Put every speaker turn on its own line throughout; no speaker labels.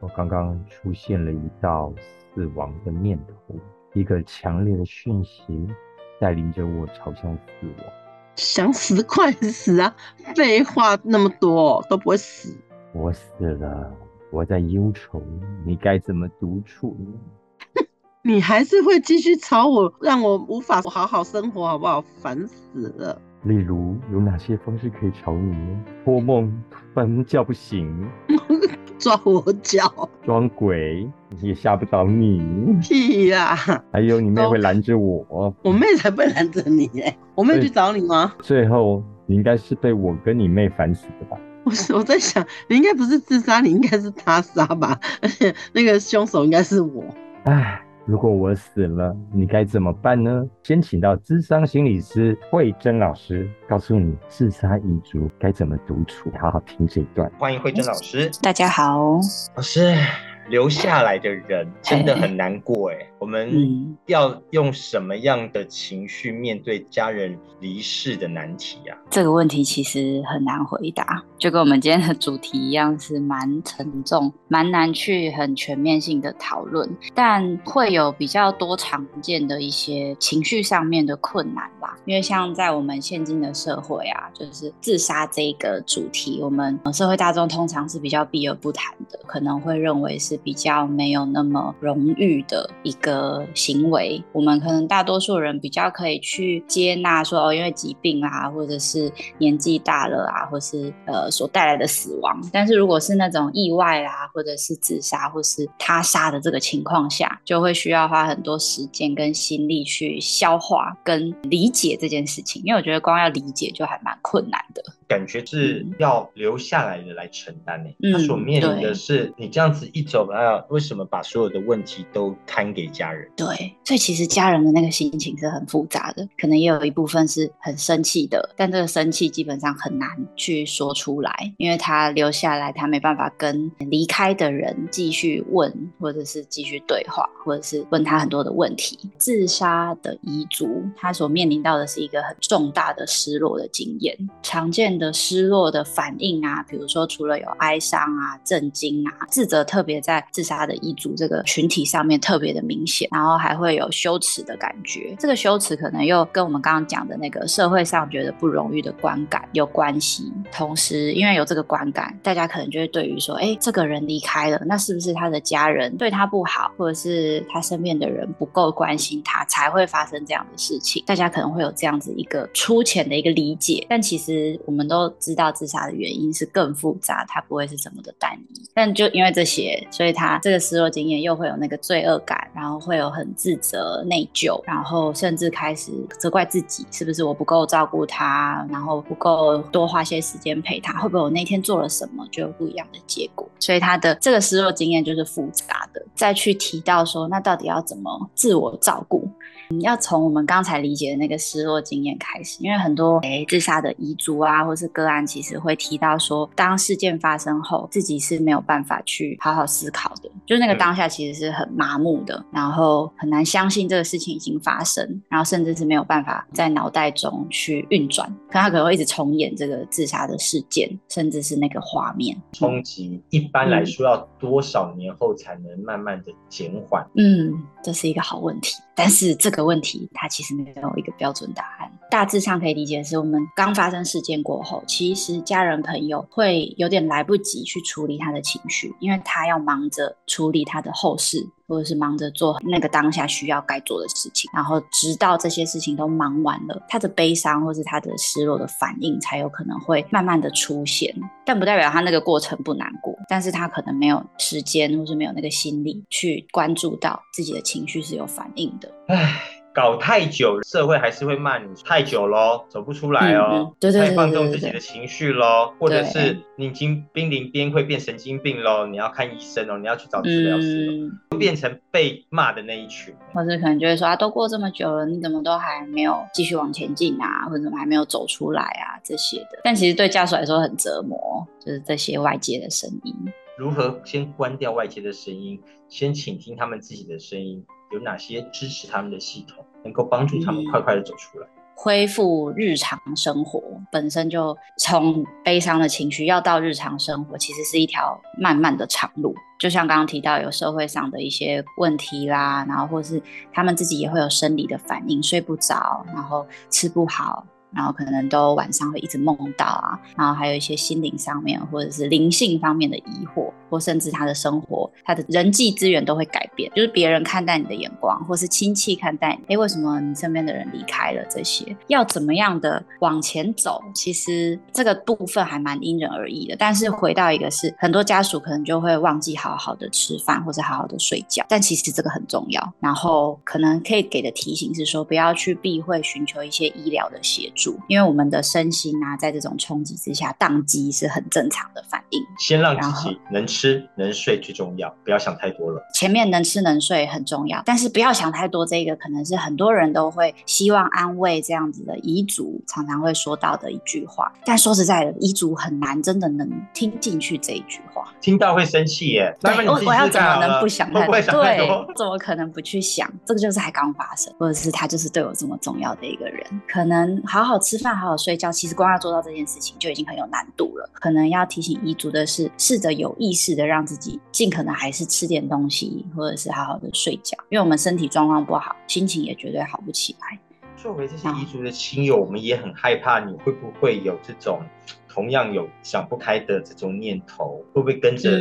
我刚刚出现了一道死亡的念头，一个强烈的讯息带领着我朝向死亡。
想死快死啊！废话那么多都不会死。
我死了，我在忧愁，你该怎么独处呢？
你还是会继续吵我，让我无法好好生活，好不好？烦死了。
例如有哪些方式可以吵你呢？托梦突然叫不醒，
抓我脚，
装鬼也吓不着你。
屁呀、啊！
还有你妹会拦着我，
我妹才不会拦着你哎！我妹去找你吗？
最后你应该是被我跟你妹烦死的吧？
我是我在想，你应该不是自杀，你应该是他杀吧？而且那个凶手应该是我。
唉。如果我死了，你该怎么办呢？先请到智商心理师慧珍老师告诉你自杀遗嘱该怎么独处。好好听这一段。
欢迎慧珍老师。
大家好，
老师。留下来的人真的很难过哎，我们要用什么样的情绪面对家人离世的难题啊？
这个问题其实很难回答，就跟我们今天的主题一样，是蛮沉重、蛮难去很全面性的讨论，但会有比较多常见的一些情绪上面的困难吧。因为像在我们现今的社会啊，就是自杀这个主题，我们社会大众通常是比较避而不谈的，可能会认为是。比较没有那么荣誉的一个行为，我们可能大多数人比较可以去接纳说哦，因为疾病啊，或者是年纪大了啊，或是呃所带来的死亡。但是如果是那种意外啊，或者是自杀或是他杀的这个情况下，就会需要花很多时间跟心力去消化跟理解这件事情。因为我觉得光要理解就还蛮困难的。
感觉是要留下来的来承担呢、欸。他所面临的是，你这样子一走，哎呀，为什么把所有的问题都摊给家人？
对，所以其实家人的那个心情是很复杂的，可能也有一部分是很生气的，但这个生气基本上很难去说出来，因为他留下来，他没办法跟离开的人继续问，或者是继续对话，或者是问他很多的问题。自杀的遗族，他所面临到的是一个很重大的失落的经验，常见的失落的反应啊，比如说除了有哀伤啊、震惊啊、自责，特别在自杀的遗族这个群体上面特别的明显，然后还会有羞耻的感觉。这个羞耻可能又跟我们刚刚讲的那个社会上觉得不荣誉的观感有关系。同时，因为有这个观感，大家可能就会对于说，哎，这个人离开了，那是不是他的家人对他不好，或者是他身边的人不够关心他，才会发生这样的事情？大家可能会有这样子一个粗浅的一个理解，但其实我们。都知道自杀的原因是更复杂，它不会是这么的单一。但就因为这些，所以他这个失落经验又会有那个罪恶感，然后会有很自责、内疚，然后甚至开始责怪自己是不是我不够照顾他，然后不够多花些时间陪他，会不会我那天做了什么就有不一样的结果？所以他的这个失落经验就是复杂的。再去提到说，那到底要怎么自我照顾？你要从我们刚才理解的那个失落经验开始，因为很多诶自杀的遗嘱啊，或是个案，其实会提到说，当事件发生后，自己是没有办法去好好思考的，就是那个当下其实是很麻木的，然后很难相信这个事情已经发生，然后甚至是没有办法在脑袋中去运转，可他可能会一直重演这个自杀的事件，甚至是那个画面
冲击。一般来说，要多少年后才能慢慢的减缓？
嗯，这是一个好问题，但是这个。问题，它其实没有一个标准答案。大致上可以理解的是，我们刚发生事件过后，其实家人朋友会有点来不及去处理他的情绪，因为他要忙着处理他的后事，或者是忙着做那个当下需要该做的事情。然后直到这些事情都忙完了，他的悲伤或是他的失落的反应才有可能会慢慢的出现。但不代表他那个过程不难过，但是他可能没有时间，或是没有那个心力去关注到自己的情绪是有反应的。
唉。
搞太久，社会还是会骂你太久喽，走不出来哦，对对对对对，太放纵自己的情绪喽，或者是你已经濒临边会变神经病喽，你要看医生哦，你要去找治疗师，嗯、变成被骂的那一群，
或者可能就会说啊，都过这么久了，你怎么都还没有继续往前进啊，或者怎么还没有走出来啊这些的，但其实对家属来说很折磨，就是这些外界的声音。
如何先关掉外界的声音，先倾听他们自己的声音？有哪些支持他们的系统，能够帮助他们快快的走出来？
恢复日常生活本身就从悲伤的情绪要到日常生活，其实是一条漫漫的长路。就像刚刚提到，有社会上的一些问题啦，然后或是他们自己也会有生理的反应，睡不着，然后吃不好。然后可能都晚上会一直梦到啊，然后还有一些心灵上面或者是灵性方面的疑惑，或甚至他的生活、他的人际资源都会改变，就是别人看待你的眼光，或是亲戚看待你，哎，为什么你身边的人离开了？这些要怎么样的往前走？其实这个部分还蛮因人而异的。但是回到一个是，很多家属可能就会忘记好好的吃饭或者好好的睡觉，但其实这个很重要。然后可能可以给的提醒是说，不要去避讳寻求一些医疗的协助。因为我们的身心啊，在这种冲击之下，宕机是很正常的反应。
先让自己能吃能睡最重要，不要想太多了。
前面能吃能睡很重要，但是不要想太多。这个可能是很多人都会希望安慰这样子的遗嘱常常会说到的一句话。但说实在的，遗嘱很难真的能听进去这一句话，
听到会生气耶。
对，我我要怎么能不想太多？对，怎么可能不去想？这个就是还刚发生，或者是他就是对我这么重要的一个人，可能好好吃饭，好好睡觉，其实光要做到这件事情就已经很有难度了。可能要提醒遗族的是，试着有意识的让自己尽可能还是吃点东西，或者是好好的睡觉，因为我们身体状况不好，心情也绝对好不起来。
作为这些遗族的亲友，我们也很害怕你会不会有这种。同样有想不开的这种念头，会不会跟着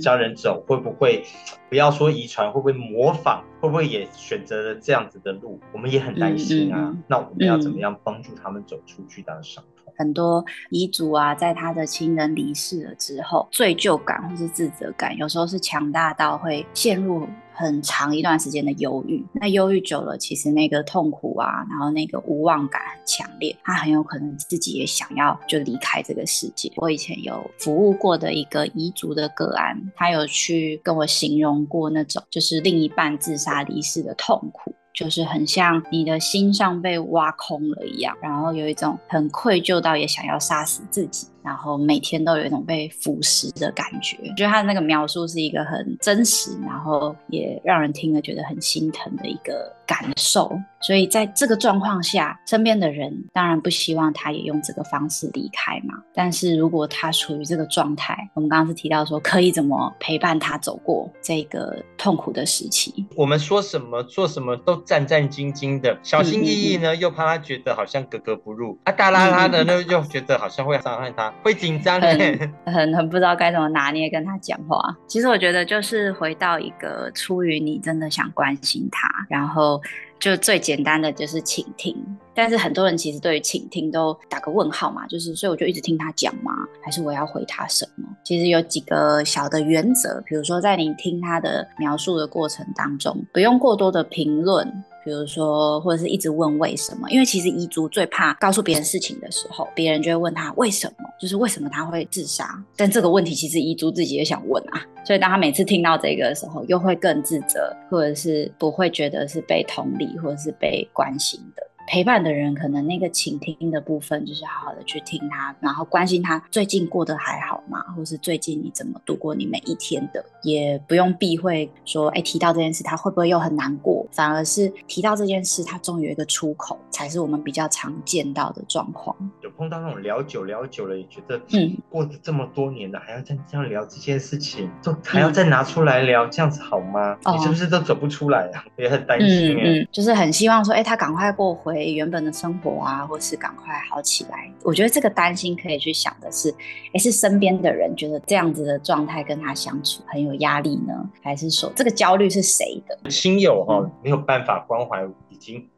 家人走？嗯嗯嗯、会不会不要说遗传，会不会模仿？会不会也选择了这样子的路？我们也很担心啊。嗯嗯、那我们要怎么样帮助他们走出巨大的伤痛？
很多遗族啊，在他的亲人离世了之后，罪疚感或是自责感，有时候是强大到会陷入。很长一段时间的忧郁，那忧郁久了，其实那个痛苦啊，然后那个无望感很强烈，他很有可能自己也想要就离开这个世界。我以前有服务过的一个彝族的个案，他有去跟我形容过那种就是另一半自杀离世的痛苦。就是很像你的心上被挖空了一样，然后有一种很愧疚到也想要杀死自己，然后每天都有一种被腐蚀的感觉。我觉得他的那个描述是一个很真实，然后也让人听了觉得很心疼的一个感受。所以在这个状况下，身边的人当然不希望他也用这个方式离开嘛。但是如果他处于这个状态，我们刚刚是提到说可以怎么陪伴他走过这个痛苦的时期。
我们说什么做什么都战战兢兢的，小心翼翼呢，又怕他觉得好像格格不入啊，大拉拉的呢，又觉得好像会伤害他，会紧张，
很很很不知道该怎么拿捏跟他讲话。其实我觉得就是回到一个出于你真的想关心他，然后。就最简单的就是倾听，但是很多人其实对于倾听都打个问号嘛，就是所以我就一直听他讲嘛，还是我要回他什么？其实有几个小的原则，比如说在你听他的描述的过程当中，不用过多的评论。比如说，或者是一直问为什么？因为其实遗族最怕告诉别人事情的时候，别人就会问他为什么，就是为什么他会自杀。但这个问题其实遗族自己也想问啊，所以当他每次听到这个的时候，又会更自责，或者是不会觉得是被同理，或者是被关心的。陪伴的人，可能那个倾听的部分，就是好好的去听他，然后关心他最近过得还好吗？或是最近你怎么度过你每一天的？也不用避讳说，哎，提到这件事，他会不会又很难过？反而是提到这件事，他终于有一个出口，才是我们比较常见到的状况。
有碰到那种聊久聊久了，也觉得，嗯，过了这么多年了，还要再这样聊这件事情，就还要再拿出来聊，嗯、这样子好吗？你是不是都走不出来啊？也很担心，
嗯，嗯，就是很希望说，哎，他赶快过回。原本的生活啊，或是赶快好起来。我觉得这个担心可以去想的是，诶，是身边的人觉得这样子的状态跟他相处很有压力呢，还是说这个焦虑是谁的？
亲友哈、哦，没有办法关怀已经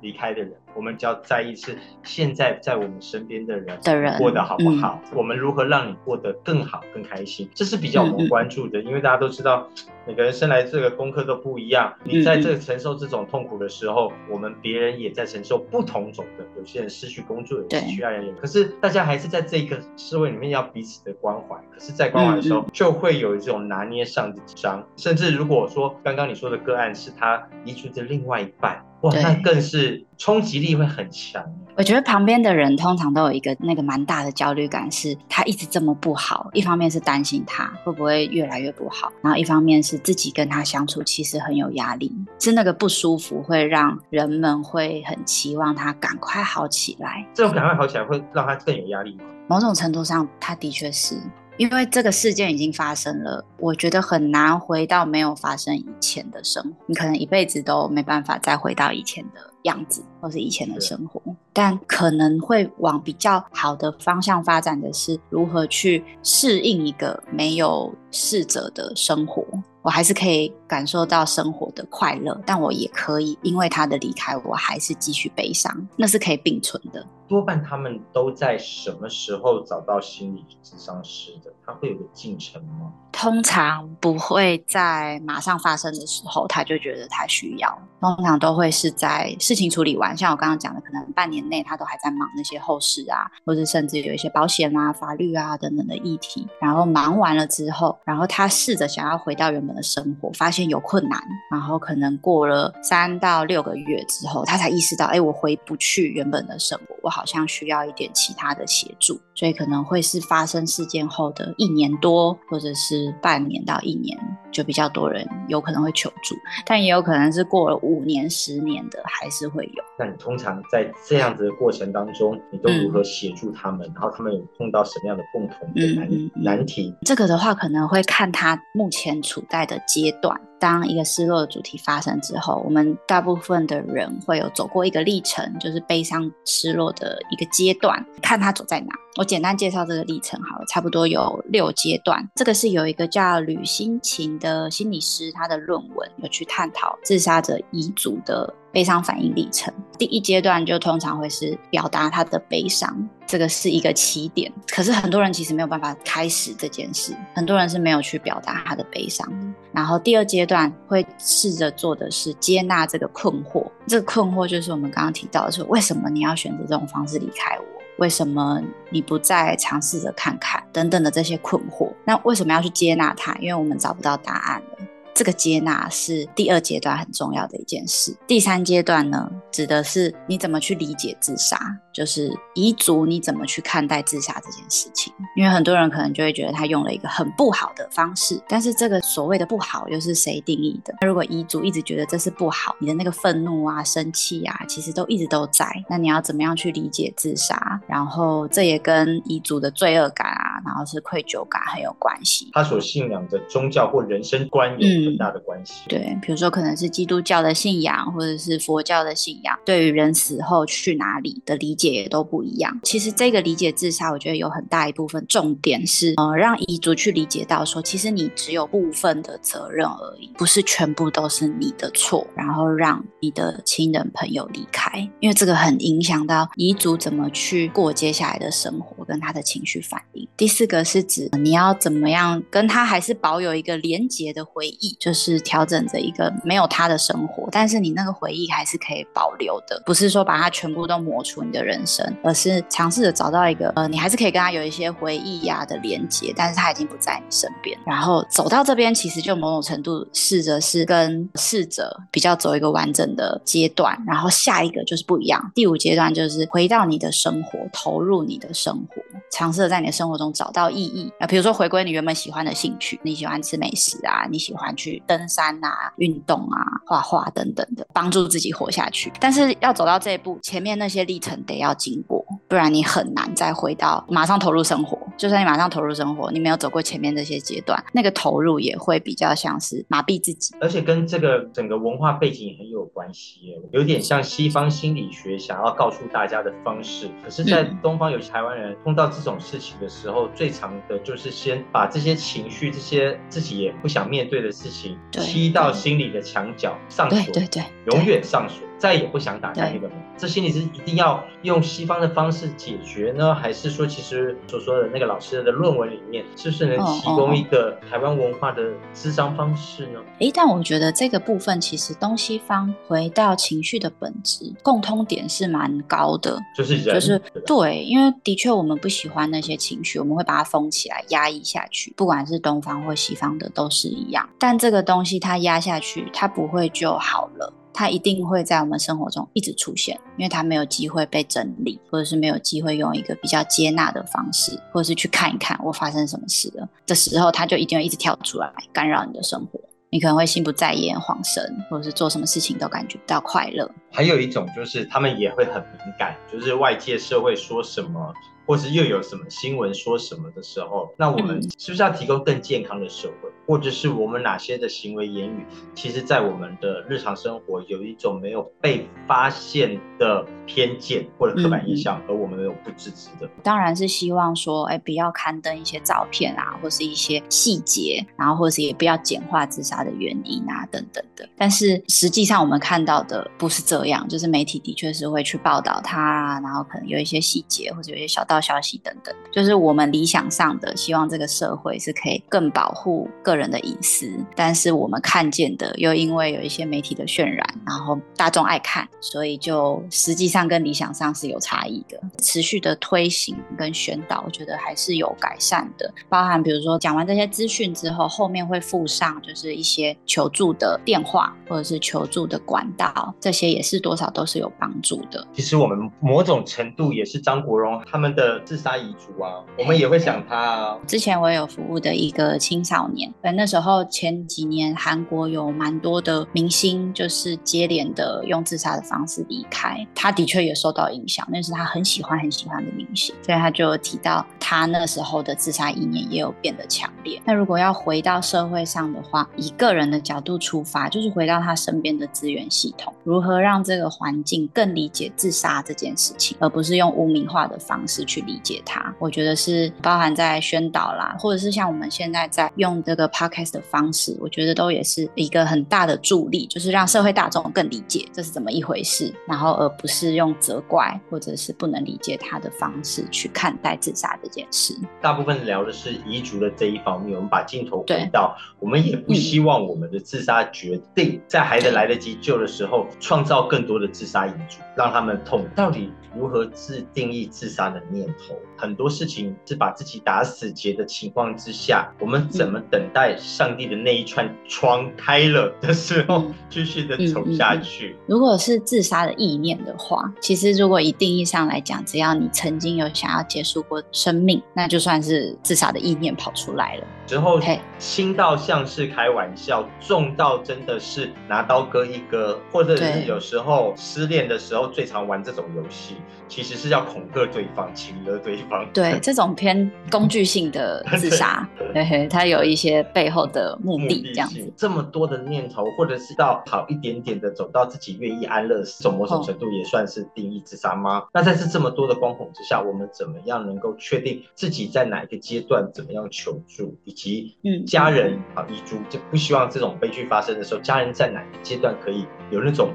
离开的人，我们只要在意是现在在我们身边的人
的人
过得好不好，
嗯，
我们如何让你过得更好、更开心，这是比较我们关注的，因为大家都知道。每个人生来这个功课都不一样，你在这个承受这种痛苦的时候，嗯、我们别人也在承受不同种的。有些人失去工作，有些人失去爱人，可是大家还是在这个思维里面要彼此的关怀。可是，在关怀的时候，就会有一种拿捏上的紧张，甚至如果说刚刚你说的个案是他遗嘱的另外一半。哇，那更是冲击力会很强。
我觉得旁边的人通常都有一个那个蛮大的焦虑感，是他一直这么不好。一方面是担心他会不会越来越不好，然后一方面是自己跟他相处其实很有压力，是那个不舒服会让人们会很期望他赶快好起来。
这种赶快好起来会让他更有压力吗？
某种程度上，他的确是。因为这个事件已经发生了，我觉得很难回到没有发生以前的生活。你可能一辈子都没办法再回到以前的样子，或是以前的生活。但可能会往比较好的方向发展的是，如何去适应一个没有逝者的生活。我还是可以感受到生活的快乐，但我也可以因为他的离开，我还是继续悲伤，那是可以并存的。
多半他们都在什么时候找到心理咨商师的？他会有个进程吗？
通常不会在马上发生的时候，他就觉得他需要。通常都会是在事情处理完，像我刚刚讲的，可能半年内他都还在忙那些后事啊，或者甚至有一些保险啊、法律啊等等的议题。然后忙完了之后，然后他试着想要回到原本的生活，发现有困难，然后可能过了三到六个月之后，他才意识到，哎，我回不去原本的生活，我好像需要一点其他的协助。所以可能会是发生事件后的一年多，或者是半年到一年，就比较多人有可能会求助，但也有可能是过了五年、十年的还是会有。
那你通常在这样子的过程当中，你都如何协助他们？嗯、然后他们有碰到什么样的共同的难、嗯、难题？
这个的话，可能会看他目前处在的阶段。当一个失落的主题发生之后，我们大部分的人会有走过一个历程，就是悲伤、失落的一个阶段，看他走在哪。我简单介绍这个历程好了，差不多有六阶段。这个是有一个叫吕欣晴的心理师，他的论文有去探讨自杀者遗嘱的悲伤反应历程。第一阶段就通常会是表达他的悲伤。这个是一个起点，可是很多人其实没有办法开始这件事，很多人是没有去表达他的悲伤的。然后第二阶段会试着做的是接纳这个困惑，这个困惑就是我们刚刚提到的说，为什么你要选择这种方式离开我？为什么你不再尝试着看看？等等的这些困惑，那为什么要去接纳它？因为我们找不到答案了。这个接纳是第二阶段很重要的一件事。第三阶段呢，指的是你怎么去理解自杀，就是遗嘱你怎么去看待自杀这件事情。因为很多人可能就会觉得他用了一个很不好的方式，但是这个所谓的不好又是谁定义的？如果遗嘱一直觉得这是不好，你的那个愤怒啊、生气啊，其实都一直都在。那你要怎么样去理解自杀？然后这也跟遗嘱的罪恶感啊，然后是愧疚感很有关系。
他所信仰的宗教或人生观有。很大的关系，
对，比如说可能是基督教的信仰，或者是佛教的信仰，对于人死后去哪里的理解也都不一样。其实这个理解自杀，我觉得有很大一部分重点是，呃，让遗族去理解到说，其实你只有部分的责任而已，不是全部都是你的错。然后让你的亲人朋友离开，因为这个很影响到遗族怎么去过接下来的生活跟他的情绪反应。第四个是指你要怎么样跟他还是保有一个连结的回忆。就是调整着一个没有他的生活，但是你那个回忆还是可以保留的，不是说把它全部都抹除你的人生，而是尝试着找到一个呃，你还是可以跟他有一些回忆呀的连接，但是他已经不在你身边。然后走到这边，其实就某种程度试着是跟逝者比较走一个完整的阶段，然后下一个就是不一样。第五阶段就是回到你的生活，投入你的生活，尝试着在你的生活中找到意义啊，比如说回归你原本喜欢的兴趣，你喜欢吃美食啊，你喜欢。去登山啊，运动啊，画画等等的，帮助自己活下去。但是要走到这一步，前面那些历程得要经过，不然你很难再回到马上投入生活。就算你马上投入生活，你没有走过前面这些阶段，那个投入也会比较像是麻痹自己。
而且跟这个整个文化背景也很有关系，有点像西方心理学想要告诉大家的方式。可是，在东方有些台湾人碰到这种事情的时候，嗯、最常的就是先把这些情绪、这些自己也不想面对的事情，踢到心里的墙角上锁，
对对对，
永远上锁。再也不想打开那个门。这心理是一定要用西方的方式解决呢，还是说其实所说的那个老师的论文里面，是不是能提供一个台湾文化的智商方式呢？
哎、欸，但我觉得这个部分其实东西方回到情绪的本质，共通点是蛮高的，
就是人
就是对，因为的确我们不喜欢那些情绪，我们会把它封起来、压抑下去，不管是东方或西方的都是一样。但这个东西它压下去，它不会就好了。它一定会在我们生活中一直出现，因为它没有机会被整理，或者是没有机会用一个比较接纳的方式，或者是去看一看我发生什么事了的时候，它就一定会一直跳出来干扰你的生活。你可能会心不在焉、恍神，或者是做什么事情都感觉不到快乐。
还有一种就是他们也会很敏感，就是外界社会说什么。或是又有什么新闻说什么的时候，那我们是不是要提供更健康的社会？或者是我们哪些的行为言语，其实在我们的日常生活有一种没有被发现的偏见或者刻板印象，而我们没有不自知的？
当然是希望说，哎，不要刊登一些照片啊，或是一些细节，然后或者是也不要简化自杀的原因啊，等等的。但是实际上我们看到的不是这样，就是媒体的确是会去报道它啊，然后可能有一些细节或者有一些小道消息等等，就是我们理想上的希望，这个社会是可以更保护个人人的隐私。但是我们看见的，又因为有一些媒体的渲染，然后大众爱看，所以就实际上跟理想上是有差异的。持续的推行跟宣导，我觉得还是有改善的。包含比如说讲完这些资讯之后，后面会附上就是一些求助的电话或者是求助的管道，这些也是多少都是有帮助的。
其实我们某种程度也是张国荣他们的自杀遗族啊，我们也会想他啊。
之前我有服务的一个青少年，那时候前几年韩国有蛮多的明星，就是接连的用自杀的方式离开，他的确也受到影响，那是他很喜欢很喜欢的明星，所以他就提到他那时候的自杀意念也有变得强烈。那如果要回到社会上的话，以个人的角度出发，就是回到他身边的资源系统，如何让这个环境更理解自杀这件事情，而不是用污名化的方式去理解它。我觉得是包含在宣导啦，或者是像我们现在在用这个 podcast 的方式，我觉得都也是一个很大的助力，就是让社会大众更理解这是怎么一回事，然后而不是用责怪或者是不能理解他的方式去看待自杀这件事。
大部分聊的是遗族的这一方面，我们把镜头回到，我们也不希望我们的自杀决定在孩子来得及救的时候，创造更多的自杀遗族，让他们痛。到底如何自定义自杀的念头？很多事情是把自己打死结的情况之下，我们怎么等待上帝的那一串窗开了的时候，继续的走下去？
如果是自杀的意念的话，其实如果以定义上来讲，只要你曾经有想要结束过生命，那就算是自杀的意念跑出来了。
之后轻到像是开玩笑，重到真的是拿刀割一割，或者是有时候失恋的时候最常玩这种游戏，其实是要恐吓对方，情勒对方。
对，这种偏工具性的自杀，嘿嘿，它有一些背后的目的，这样子。
这么多的念头，或者是到好一点点的走到自己愿意安乐死，某种程度也算是定义自杀吗？那在这这么多的光谱之下，我们怎么样能够确定自己在哪一个阶段怎么样求助？以及嗯家人啊，遗嘱就不希望这种悲剧发生的时候，家人在哪个阶段可以有那种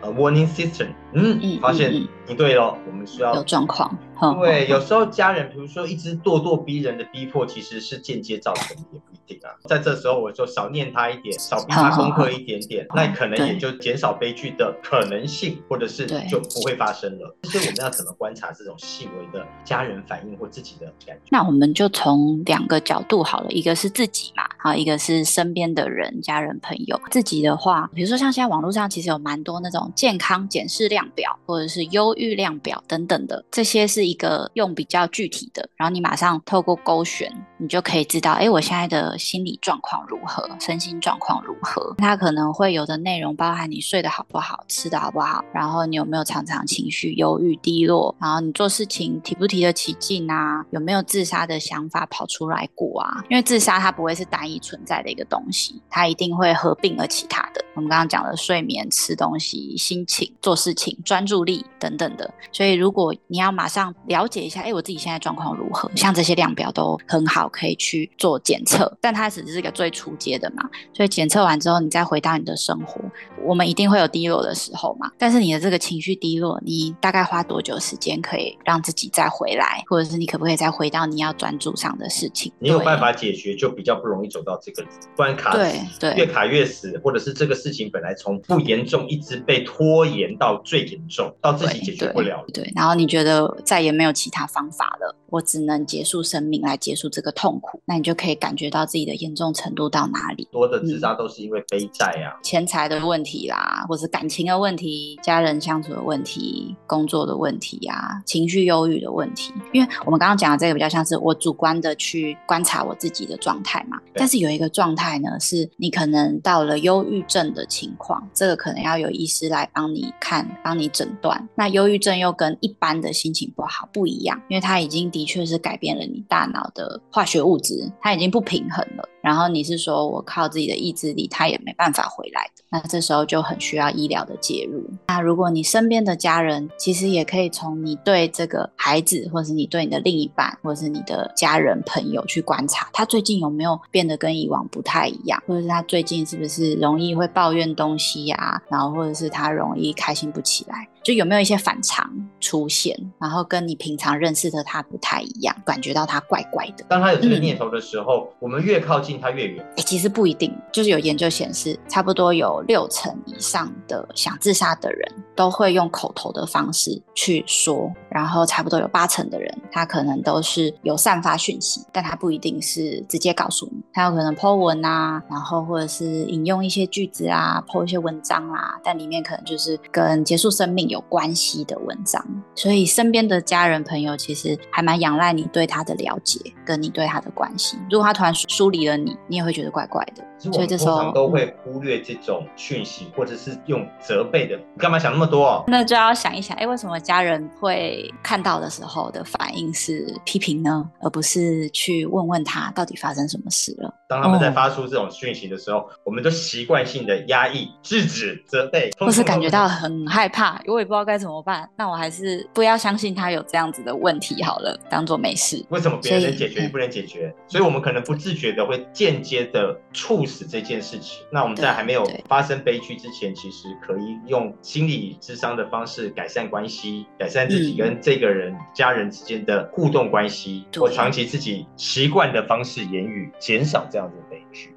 呃 warning system？嗯，嗯，发现不对了，我们需要
有状况。
对，有时候家人，比如说一直咄咄逼人的逼迫，其实是间接造成的，也不一定啊。在这时候，我就少念他一点，少逼他功课一点点，那可能也就减少悲剧的可能性，或者是就不会发生了。所以我们要怎么观察这种细微的家人反应或自己的感觉？
那我们就从两个角度好了，一个是自己嘛，好，一个是身边的人、家人、朋友。自己的话，比如说像现在网络上其实有蛮多那种健康检视量表，或者是忧郁量表等等的，这些是一个用比较具体的，然后你马上透过勾选，你就可以知道，哎，我现在的心理状况如何，身心状况如何。它可能会有的内容包含你睡得好不好，吃得好不好，然后你有没有常常情绪忧郁低落，然后你做事情提不提得起劲啊，有没有自杀的想法跑出来过啊？因为自杀它不会是单一存在的一个东西，它一定会合并了其他的。我们刚刚讲的睡眠、吃东西、心情、做事情、专注力等等的。所以如果你要马上了解一下，哎，我自己现在状况如何？像这些量表都很好，可以去做检测，但它只是一个最初阶的嘛。所以检测完之后，你再回到你的生活，我们一定会有低落的时候嘛。但是你的这个情绪低落，你大概花多久时间可以让自己再回来，或者是你可不可以再回到你要专注上的事情？
你有办法解决，就比较不容易走到这个关卡。
对对，
越卡越死，或者是这个事情本来从不严重，一直被拖延到最严重，到自己解决不了了。
对，对，然后你觉得再也没有其他方法了，我只能结束生命来结束这个痛苦，那你就可以感觉到自己的严重程度到哪里。
多的自杀都是因为背债啊，
钱财的问题啦，或是感情的问题、家人相处的问题、工作的问题啊，情绪忧郁的问题。因为我们刚刚讲的这个比较像是我主观的去观察我自己的状态嘛，但是有一个状态呢，是你可能到了忧郁症的情况，这个可能要有医师来帮你看、帮你诊断。那忧郁症又跟一般的心情不好不一样，因为它已经的确是改变了你大脑的化学物质，它已经不平衡了。然后你是说我靠自己的意志力，他也没办法回来的，那这时候就很需要医疗的介入。那如果你身边的家人，其实也可以从你对这个孩子，或是你对你的另一半，或是你的家人朋友去观察，他最近有没有变得跟以往不太一样，或者是他最近是不是容易会抱怨东西呀，然后或者是他容易开心不起来。就有没有一些反常出现，然后跟你平常认识的他不太一样，感觉到他怪怪的。
当他有这个念头的时候，嗯、我们越靠近他越远。
哎，其实不一定，就是有研究显示，差不多有六成以上的想自杀的人都会用口头的方式去说，然后差不多有八成的人，他可能都是有散发讯息，但他不一定是直接告诉你，他有可能 po 文啊，然后或者是引用一些句子啊，po 一些文章啊，但里面可能就是跟结束生命有关系的文章，所以身边的家人朋友其实还蛮仰赖你对他的了解，跟你对他的关系。如果他突然疏离了你，你也会觉得怪怪的。所以这时候
都会忽略这种讯息，或者是用责备的。你干嘛想那么多哦？
那就要想一想，哎，为什么家人会看到的时候的反应是批评呢？而不是去问问他到底发生什么事了？
当他们在发出这种讯息的时候，哦、我们都习惯性的压抑、制止、责备，
或是感觉到很害怕，我也不知道该怎么办。那我还是不要相信他有这样子的问题好了，当做没事。
为什么别人能解决，你不能解决？嗯、所以我们可能不自觉的会间接的促使这件事情。那我们在还没有发生悲剧之前，其实可以用心理智商的方式改善关系，改善自己跟这个人、嗯、家人之间的互动关系，或长期自己习惯的方式言语，减少这样子。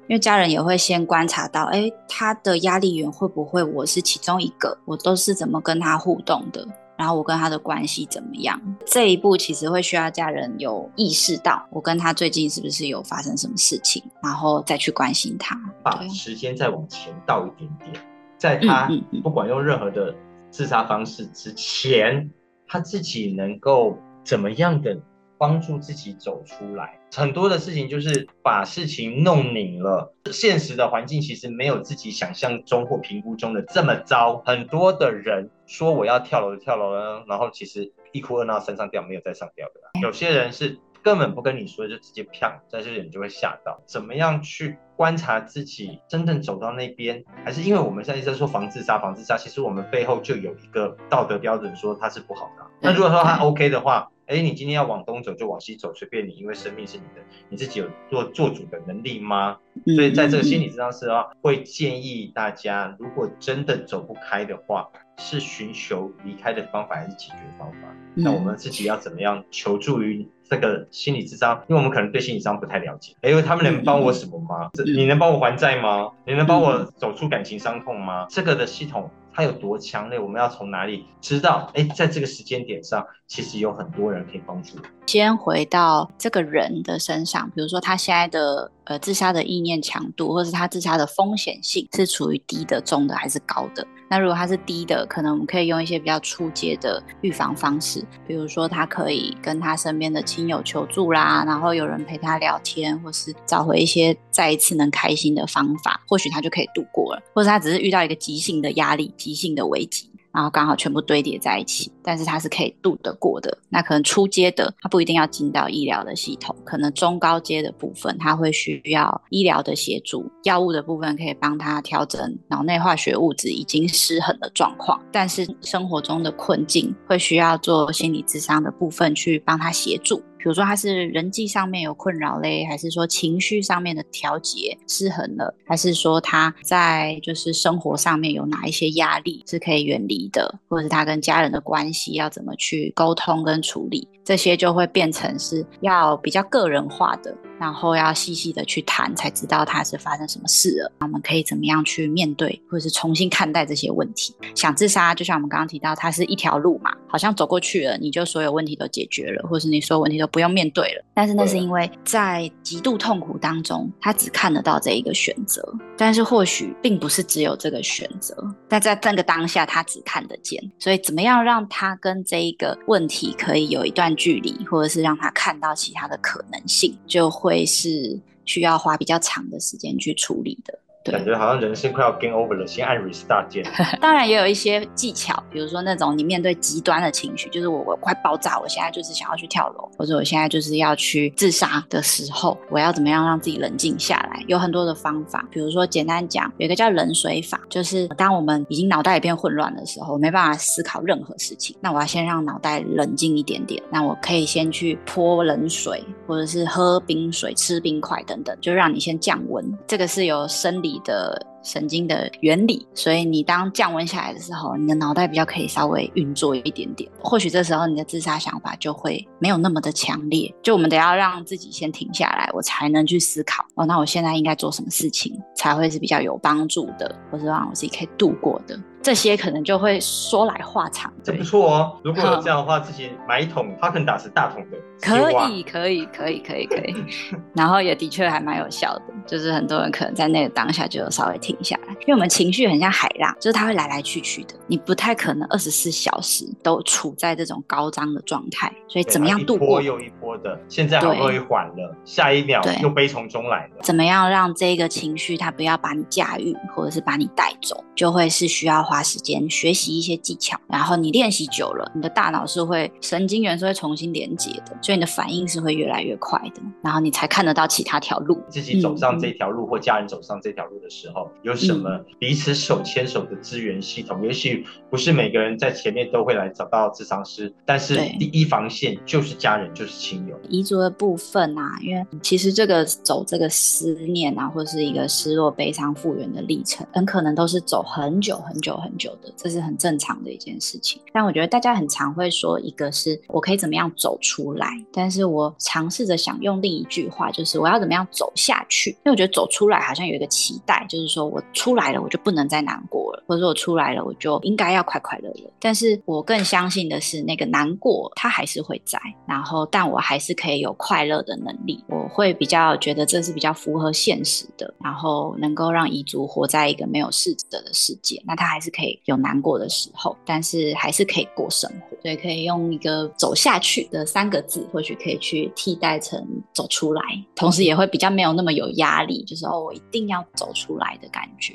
因为家人也会先观察到，哎，他的压力源会不会我是其中一个？我都是怎么跟他互动的？然后我跟他的关系怎么样？这一步其实会需要家人有意识到，我跟他最近是不是有发生什么事情，然后再去关心他。
把时间再往前倒一点点，在他不管用任何的自杀方式之前，他自己能够怎么样的？帮助自己走出来，很多的事情就是把事情弄拧了。现实的环境其实没有自己想象中或评估中的这么糟。很多的人说我要跳楼就跳楼了，然后其实一哭二闹三上吊，没有再上吊的。有些人是根本不跟你说，就直接啪，在这里你就会吓到。怎么样去观察自己真正走到那边？还是因为我们现在一直在说防自杀，防自杀，其实我们背后就有一个道德标准，说它是不好的。那如果说它 OK 的话，哎，你今天要往东走就往西走，随便你，因为生命是你的，你自己有做做主的能力吗？所以在这个心理咨商室啊，会建议大家，如果真的走不开的话，是寻求离开的方法还是解决方法？那我们自己要怎么样求助于这个心理智商？因为我们可能对心理咨商不太了解，哎，他们能帮我什么吗？你能帮我还债吗？你能帮我走出感情伤痛吗？这个的系统。它有多强烈？我们要从哪里知道？哎，在这个时间点上，其实有很多人可以帮助。
先回到这个人的身上，比如说他现在的呃自杀的意念强度，或是他自杀的风险性是处于低的、中的还是高的？那如果他是低的，可能我们可以用一些比较初阶的预防方式，比如说他可以跟他身边的亲友求助啦，然后有人陪他聊天，或是找回一些再一次能开心的方法，或许他就可以度过了。或者他只是遇到一个急性的压力、急性的危机。然后刚好全部堆叠在一起，但是它是可以度得过的。那可能初阶的，它不一定要进到医疗的系统，可能中高阶的部分，它会需要医疗的协助，药物的部分可以帮他调整脑内化学物质已经失衡的状况。但是生活中的困境会需要做心理咨商的部分去帮他协助。比如说他是人际上面有困扰嘞，还是说情绪上面的调节失衡了，还是说他在就是生活上面有哪一些压力是可以远离的，或者是他跟家人的关系要怎么去沟通跟处理，这些就会变成是要比较个人化的。然后要细细的去谈，才知道他是发生什么事了。我们可以怎么样去面对，或者是重新看待这些问题？想自杀，就像我们刚刚提到，它是一条路嘛，好像走过去了，你就所有问题都解决了，或者是你所有问题都不用面对了。但是那是因为在极度痛苦当中，他只看得到这一个选择。但是或许并不是只有这个选择，但在那个当下，他只看得见。所以怎么样让他跟这一个问题可以有一段距离，或者是让他看到其他的可能性，就会。会是需要花比较长的时间去处理的。
感觉好像人生快要 game over 了，先按 restart 键。
当然也有一些技巧，比如说那种你面对极端的情绪，就是我我快爆炸，我现在就是想要去跳楼，或者我现在就是要去自杀的时候，我要怎么样让自己冷静下来？有很多的方法，比如说简单讲，有一个叫冷水法，就是当我们已经脑袋一片混乱的时候，我没办法思考任何事情，那我要先让脑袋冷静一点点，那我可以先去泼冷水，或者是喝冰水、吃冰块等等，就让你先降温。这个是有生理的神经的原理，所以你当降温下来的时候，你的脑袋比较可以稍微运作一点点，或许这时候你的自杀想法就会没有那么的强烈。就我们得要让自己先停下来，我才能去思考哦，那我现在应该做什么事情才会是比较有帮助的，或是让我自己可以度过的。这些可能就会说来话长，
这不错哦。如果有这样的话，自己买一桶哈根达斯大桶的，
可以，可以，可以，可以，可以。然后也的确还蛮有效的，就是很多人可能在那个当下就稍微停下来，因为我们情绪很像海浪，就是它会来来去去的，你不太可能二十四小时都处在这种高涨的状态。所以怎么样度过？
一波又一波的，现在好不容易缓了，下一秒又悲从中来了。
怎么样让这个情绪它不要把你驾驭，或者是把你带走，就会是需要花时间学习一些技巧，然后你练习久了，你的大脑是会神经元是会重新连接的，所以你的反应是会越来越快的，然后你才看得到其他条路。
自己走上这条路，嗯、或家人走上这条路的时候，有什么彼此手牵手的资源系统？嗯、也许不是每个人在前面都会来找到智商师，但是第一防线就是家人，就是亲友。
遗族的部分啊，因为其实这个走这个思念啊，或是一个失落、悲伤复原的历程，很可能都是走很久很久很久的。这是很正常的一件事情，但我觉得大家很常会说，一个是我可以怎么样走出来，但是我尝试着想用另一句话，就是我要怎么样走下去。因为我觉得走出来好像有一个期待，就是说我出来了，我就不能再难过了，或者说我出来了，我就应该要快快乐乐。但是我更相信的是，那个难过它还是会在，然后但我还是可以有快乐的能力。我会比较觉得这是比较符合现实的，然后能够让遗族活在一个没有逝者的世界，那他还是可以。有难过的时候，但是还是可以过生活，所以可以用一个走下去的三个字，或许可以去替代成走出来，同时也会比较没有那么有压力，就是哦，我一定要走出来的感觉。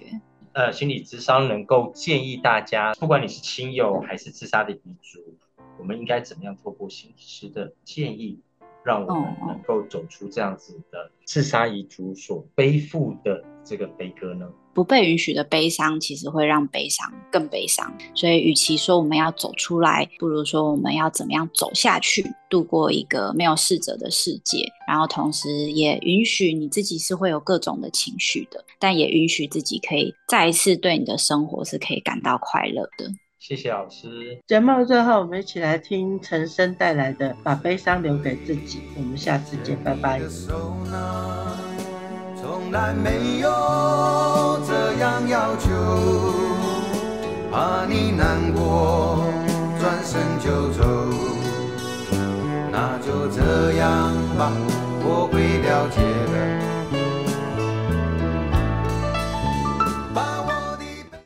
呃，心理智商能够建议大家，不管你是亲友还是自杀的遗族，我们应该怎么样透过心理师的建议，让我们能够走出这样子的自杀遗族所背负的这个悲歌呢？
不被允许的悲伤，其实会让悲伤更悲伤。所以，与其说我们要走出来，不如说我们要怎么样走下去，度过一个没有逝者的世界。然后，同时也允许你自己是会有各种的情绪的，但也允许自己可以再一次对你的生活是可以感到快乐的。
谢谢老师。
节目最后，我们一起来听陈升带来的《把悲伤留给自己》。我们下次见，拜拜。从来没有这样要求，怕你难过，转身就走。那就这样吧，我会了解的。